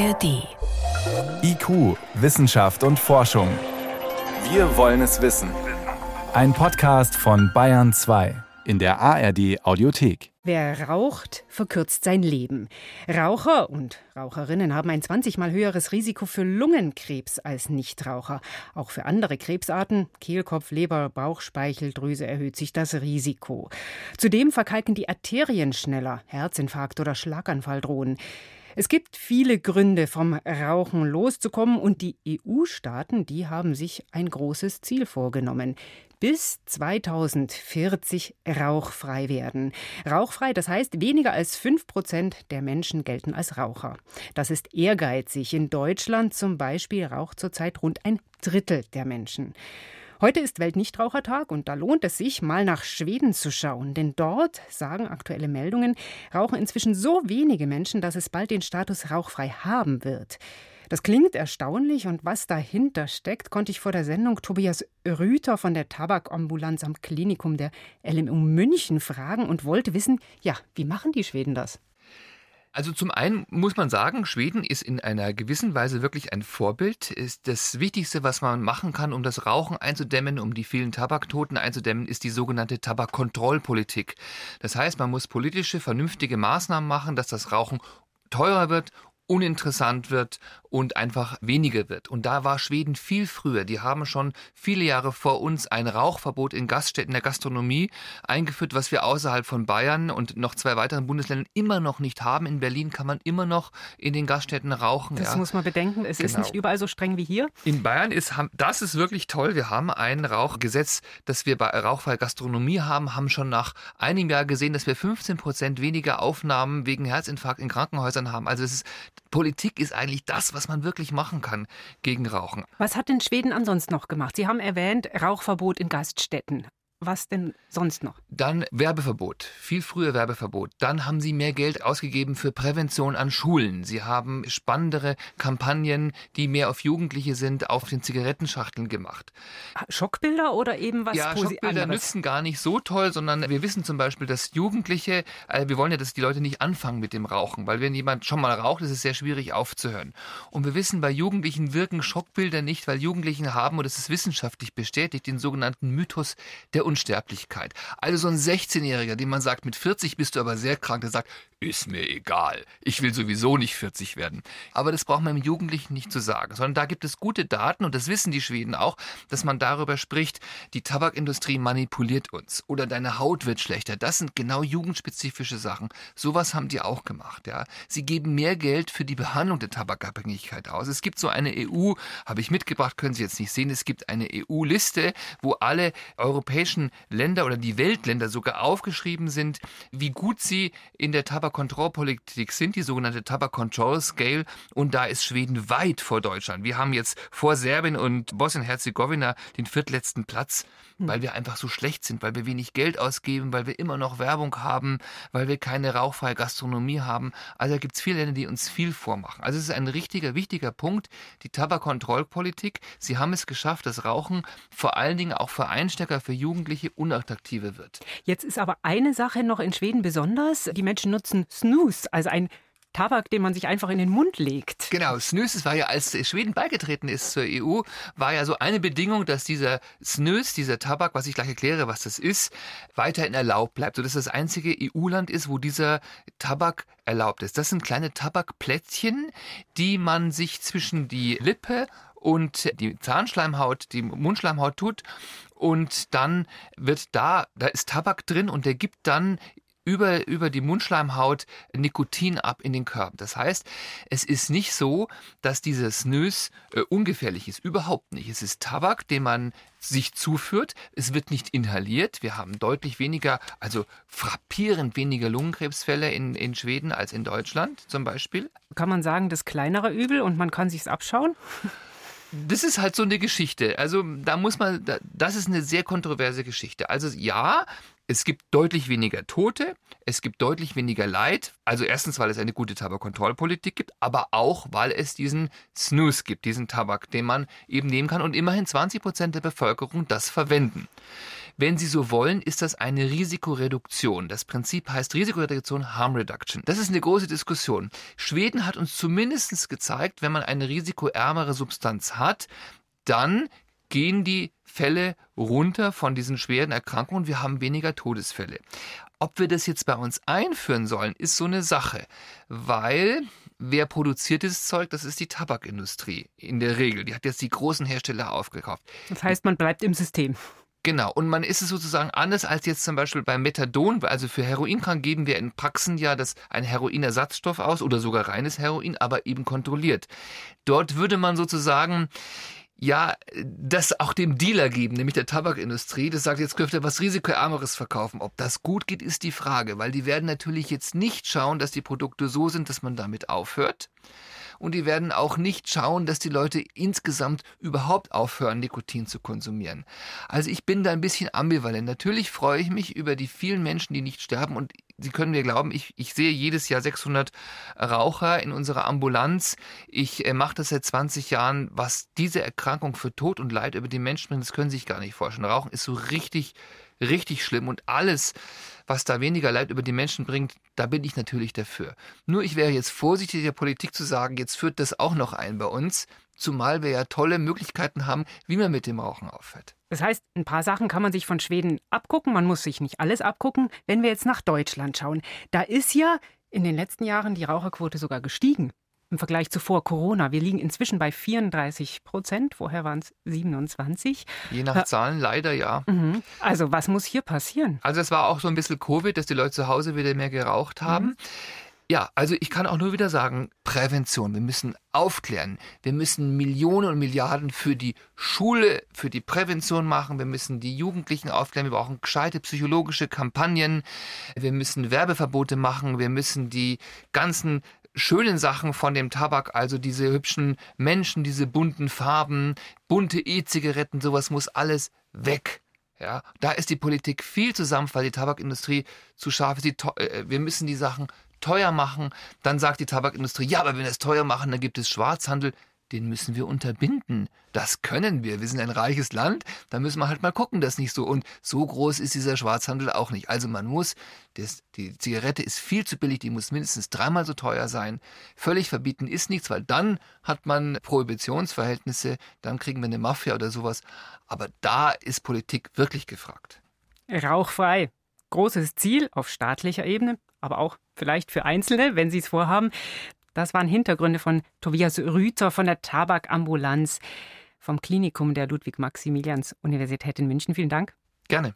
ARD. IQ, Wissenschaft und Forschung. Wir wollen es wissen. Ein Podcast von Bayern 2 in der ARD Audiothek. Wer raucht, verkürzt sein Leben. Raucher und Raucherinnen haben ein 20 mal höheres Risiko für Lungenkrebs als Nichtraucher. Auch für andere Krebsarten, Kehlkopf, Leber, Bauchspeicheldrüse erhöht sich das Risiko. Zudem verkalken die Arterien schneller, Herzinfarkt oder Schlaganfall drohen. Es gibt viele Gründe, vom Rauchen loszukommen und die EU-Staaten, die haben sich ein großes Ziel vorgenommen. Bis 2040 rauchfrei werden. Rauchfrei, das heißt, weniger als 5 Prozent der Menschen gelten als Raucher. Das ist ehrgeizig. In Deutschland zum Beispiel raucht zurzeit rund ein Drittel der Menschen. Heute ist Weltnichtrauchertag und da lohnt es sich, mal nach Schweden zu schauen. Denn dort, sagen aktuelle Meldungen, rauchen inzwischen so wenige Menschen, dass es bald den Status rauchfrei haben wird. Das klingt erstaunlich und was dahinter steckt, konnte ich vor der Sendung Tobias Rüther von der Tabakambulanz am Klinikum der LMU München fragen und wollte wissen, ja, wie machen die Schweden das? Also zum einen muss man sagen, Schweden ist in einer gewissen Weise wirklich ein Vorbild. Ist das Wichtigste, was man machen kann, um das Rauchen einzudämmen, um die vielen Tabaktoten einzudämmen, ist die sogenannte Tabakkontrollpolitik. Das heißt, man muss politische, vernünftige Maßnahmen machen, dass das Rauchen teurer wird uninteressant wird und einfach weniger wird. Und da war Schweden viel früher. Die haben schon viele Jahre vor uns ein Rauchverbot in Gaststätten der Gastronomie eingeführt, was wir außerhalb von Bayern und noch zwei weiteren Bundesländern immer noch nicht haben. In Berlin kann man immer noch in den Gaststätten rauchen. Das ja. muss man bedenken. Es genau. ist nicht überall so streng wie hier. In Bayern ist das ist wirklich toll. Wir haben ein Rauchgesetz, das wir bei rauchfreier Gastronomie haben, haben schon nach einem Jahr gesehen, dass wir 15 Prozent weniger Aufnahmen wegen Herzinfarkt in Krankenhäusern haben. Also es ist Politik ist eigentlich das, was man wirklich machen kann gegen Rauchen. Was hat denn Schweden ansonsten noch gemacht? Sie haben erwähnt Rauchverbot in Gaststätten. Was denn sonst noch? Dann Werbeverbot, viel früher Werbeverbot. Dann haben sie mehr Geld ausgegeben für Prävention an Schulen. Sie haben spannendere Kampagnen, die mehr auf Jugendliche sind, auf den Zigarettenschachteln gemacht. Schockbilder oder eben was Ja, Schockbilder anderes? nützen gar nicht so toll, sondern wir wissen zum Beispiel, dass Jugendliche, äh, wir wollen ja, dass die Leute nicht anfangen mit dem Rauchen, weil wenn jemand schon mal raucht, ist es sehr schwierig aufzuhören. Und wir wissen, bei Jugendlichen wirken Schockbilder nicht, weil Jugendlichen haben, und das ist wissenschaftlich bestätigt, den sogenannten Mythos der Unsterblichkeit. Also so ein 16-Jähriger, dem man sagt, mit 40 bist du aber sehr krank, der sagt, ist mir egal, ich will sowieso nicht 40 werden. Aber das braucht man im Jugendlichen nicht zu sagen, sondern da gibt es gute Daten und das wissen die Schweden auch, dass man darüber spricht, die Tabakindustrie manipuliert uns oder deine Haut wird schlechter. Das sind genau jugendspezifische Sachen. Sowas haben die auch gemacht, ja. Sie geben mehr Geld für die Behandlung der Tabakabhängigkeit aus. Es gibt so eine EU, habe ich mitgebracht, können Sie jetzt nicht sehen, es gibt eine EU-Liste, wo alle europäischen Länder oder die Weltländer sogar aufgeschrieben sind, wie gut sie in der Tabak Tabakkontrollpolitik sind, die sogenannte Tabak Control Scale. Und da ist Schweden weit vor Deutschland. Wir haben jetzt vor Serbien und Bosnien-Herzegowina den viertletzten Platz, hm. weil wir einfach so schlecht sind, weil wir wenig Geld ausgeben, weil wir immer noch Werbung haben, weil wir keine rauchfreie Gastronomie haben. Also da gibt es viele Länder, die uns viel vormachen. Also es ist ein richtiger, wichtiger Punkt, die Tabakkontrollpolitik. Sie haben es geschafft, dass Rauchen vor allen Dingen auch für Einstecker, für Jugendliche unattraktiver wird. Jetzt ist aber eine Sache noch in Schweden besonders. Die Menschen nutzen Snooze, also ein Tabak, den man sich einfach in den Mund legt. Genau, Snus, das war ja, als Schweden beigetreten ist zur EU, war ja so eine Bedingung, dass dieser Snus, dieser Tabak, was ich gleich erkläre, was das ist, weiterhin erlaubt bleibt. So dass das einzige EU-Land ist, wo dieser Tabak erlaubt ist. Das sind kleine Tabakplättchen, die man sich zwischen die Lippe und die Zahnschleimhaut, die Mundschleimhaut tut und dann wird da, da ist Tabak drin und der gibt dann über, über die Mundschleimhaut Nikotin ab in den Körper. Das heißt, es ist nicht so, dass dieses Snus äh, ungefährlich ist. Überhaupt nicht. Es ist Tabak, den man sich zuführt. Es wird nicht inhaliert. Wir haben deutlich weniger, also frappierend weniger Lungenkrebsfälle in, in Schweden als in Deutschland zum Beispiel. Kann man sagen, das kleinere Übel und man kann sich's abschauen? Das ist halt so eine Geschichte. Also da muss man, das ist eine sehr kontroverse Geschichte. Also ja, es gibt deutlich weniger Tote, es gibt deutlich weniger Leid. Also erstens, weil es eine gute Tabakkontrollpolitik gibt, aber auch, weil es diesen Snooze gibt, diesen Tabak, den man eben nehmen kann und immerhin 20 Prozent der Bevölkerung das verwenden. Wenn Sie so wollen, ist das eine Risikoreduktion. Das Prinzip heißt Risikoreduktion Harm Reduction. Das ist eine große Diskussion. Schweden hat uns zumindest gezeigt, wenn man eine risikoärmere Substanz hat, dann gehen die Fälle runter von diesen schweren Erkrankungen. Wir haben weniger Todesfälle. Ob wir das jetzt bei uns einführen sollen, ist so eine Sache, weil wer produziert dieses Zeug? Das ist die Tabakindustrie in der Regel. Die hat jetzt die großen Hersteller aufgekauft. Das heißt, man bleibt im System. Genau, und man ist es sozusagen anders als jetzt zum Beispiel beim Methadon. Also für Heroinkrank geben wir in Praxen ja das ein Heroinersatzstoff aus oder sogar reines Heroin, aber eben kontrolliert. Dort würde man sozusagen ja, das auch dem Dealer geben, nämlich der Tabakindustrie. Das sagt, jetzt dürft ihr was Risikoärmeres verkaufen. Ob das gut geht, ist die Frage, weil die werden natürlich jetzt nicht schauen, dass die Produkte so sind, dass man damit aufhört und die werden auch nicht schauen, dass die Leute insgesamt überhaupt aufhören, Nikotin zu konsumieren. Also ich bin da ein bisschen ambivalent. Natürlich freue ich mich über die vielen Menschen, die nicht sterben und Sie können mir glauben, ich, ich sehe jedes Jahr 600 Raucher in unserer Ambulanz. Ich äh, mache das seit 20 Jahren. Was diese Erkrankung für Tod und Leid über die Menschen bringt, das können Sie sich gar nicht vorstellen. Rauchen ist so richtig, richtig schlimm und alles, was da weniger Leid über die Menschen bringt, da bin ich natürlich dafür. Nur ich wäre jetzt vorsichtig der Politik zu sagen, jetzt führt das auch noch ein bei uns, zumal wir ja tolle Möglichkeiten haben, wie man mit dem Rauchen aufhört. Das heißt, ein paar Sachen kann man sich von Schweden abgucken, man muss sich nicht alles abgucken. Wenn wir jetzt nach Deutschland schauen, da ist ja in den letzten Jahren die Raucherquote sogar gestiegen im Vergleich zu vor Corona. Wir liegen inzwischen bei 34 Prozent. Vorher waren es 27. Je nach Zahlen leider ja. Mhm. Also was muss hier passieren? Also es war auch so ein bisschen Covid, dass die Leute zu Hause wieder mehr geraucht haben. Mhm. Ja, also ich kann auch nur wieder sagen, Prävention. Wir müssen aufklären. Wir müssen Millionen und Milliarden für die Schule, für die Prävention machen. Wir müssen die Jugendlichen aufklären. Wir brauchen gescheite psychologische Kampagnen. Wir müssen Werbeverbote machen. Wir müssen die ganzen schönen Sachen von dem Tabak, also diese hübschen Menschen, diese bunten Farben, bunte E-Zigaretten, sowas muss alles weg. Ja, da ist die Politik viel zu sanft, weil die Tabakindustrie zu scharf ist. Äh, wir müssen die Sachen teuer machen. Dann sagt die Tabakindustrie, ja, aber wenn wir es teuer machen, dann gibt es Schwarzhandel den müssen wir unterbinden. Das können wir. Wir sind ein reiches Land. Da müssen wir halt mal gucken, dass nicht so. Und so groß ist dieser Schwarzhandel auch nicht. Also man muss, das, die Zigarette ist viel zu billig, die muss mindestens dreimal so teuer sein. Völlig verbieten ist nichts, weil dann hat man Prohibitionsverhältnisse, dann kriegen wir eine Mafia oder sowas. Aber da ist Politik wirklich gefragt. Rauchfrei. Großes Ziel auf staatlicher Ebene, aber auch vielleicht für Einzelne, wenn sie es vorhaben. Das waren Hintergründe von Tobias Rüther von der Tabakambulanz vom Klinikum der Ludwig-Maximilians-Universität in München. Vielen Dank. Gerne.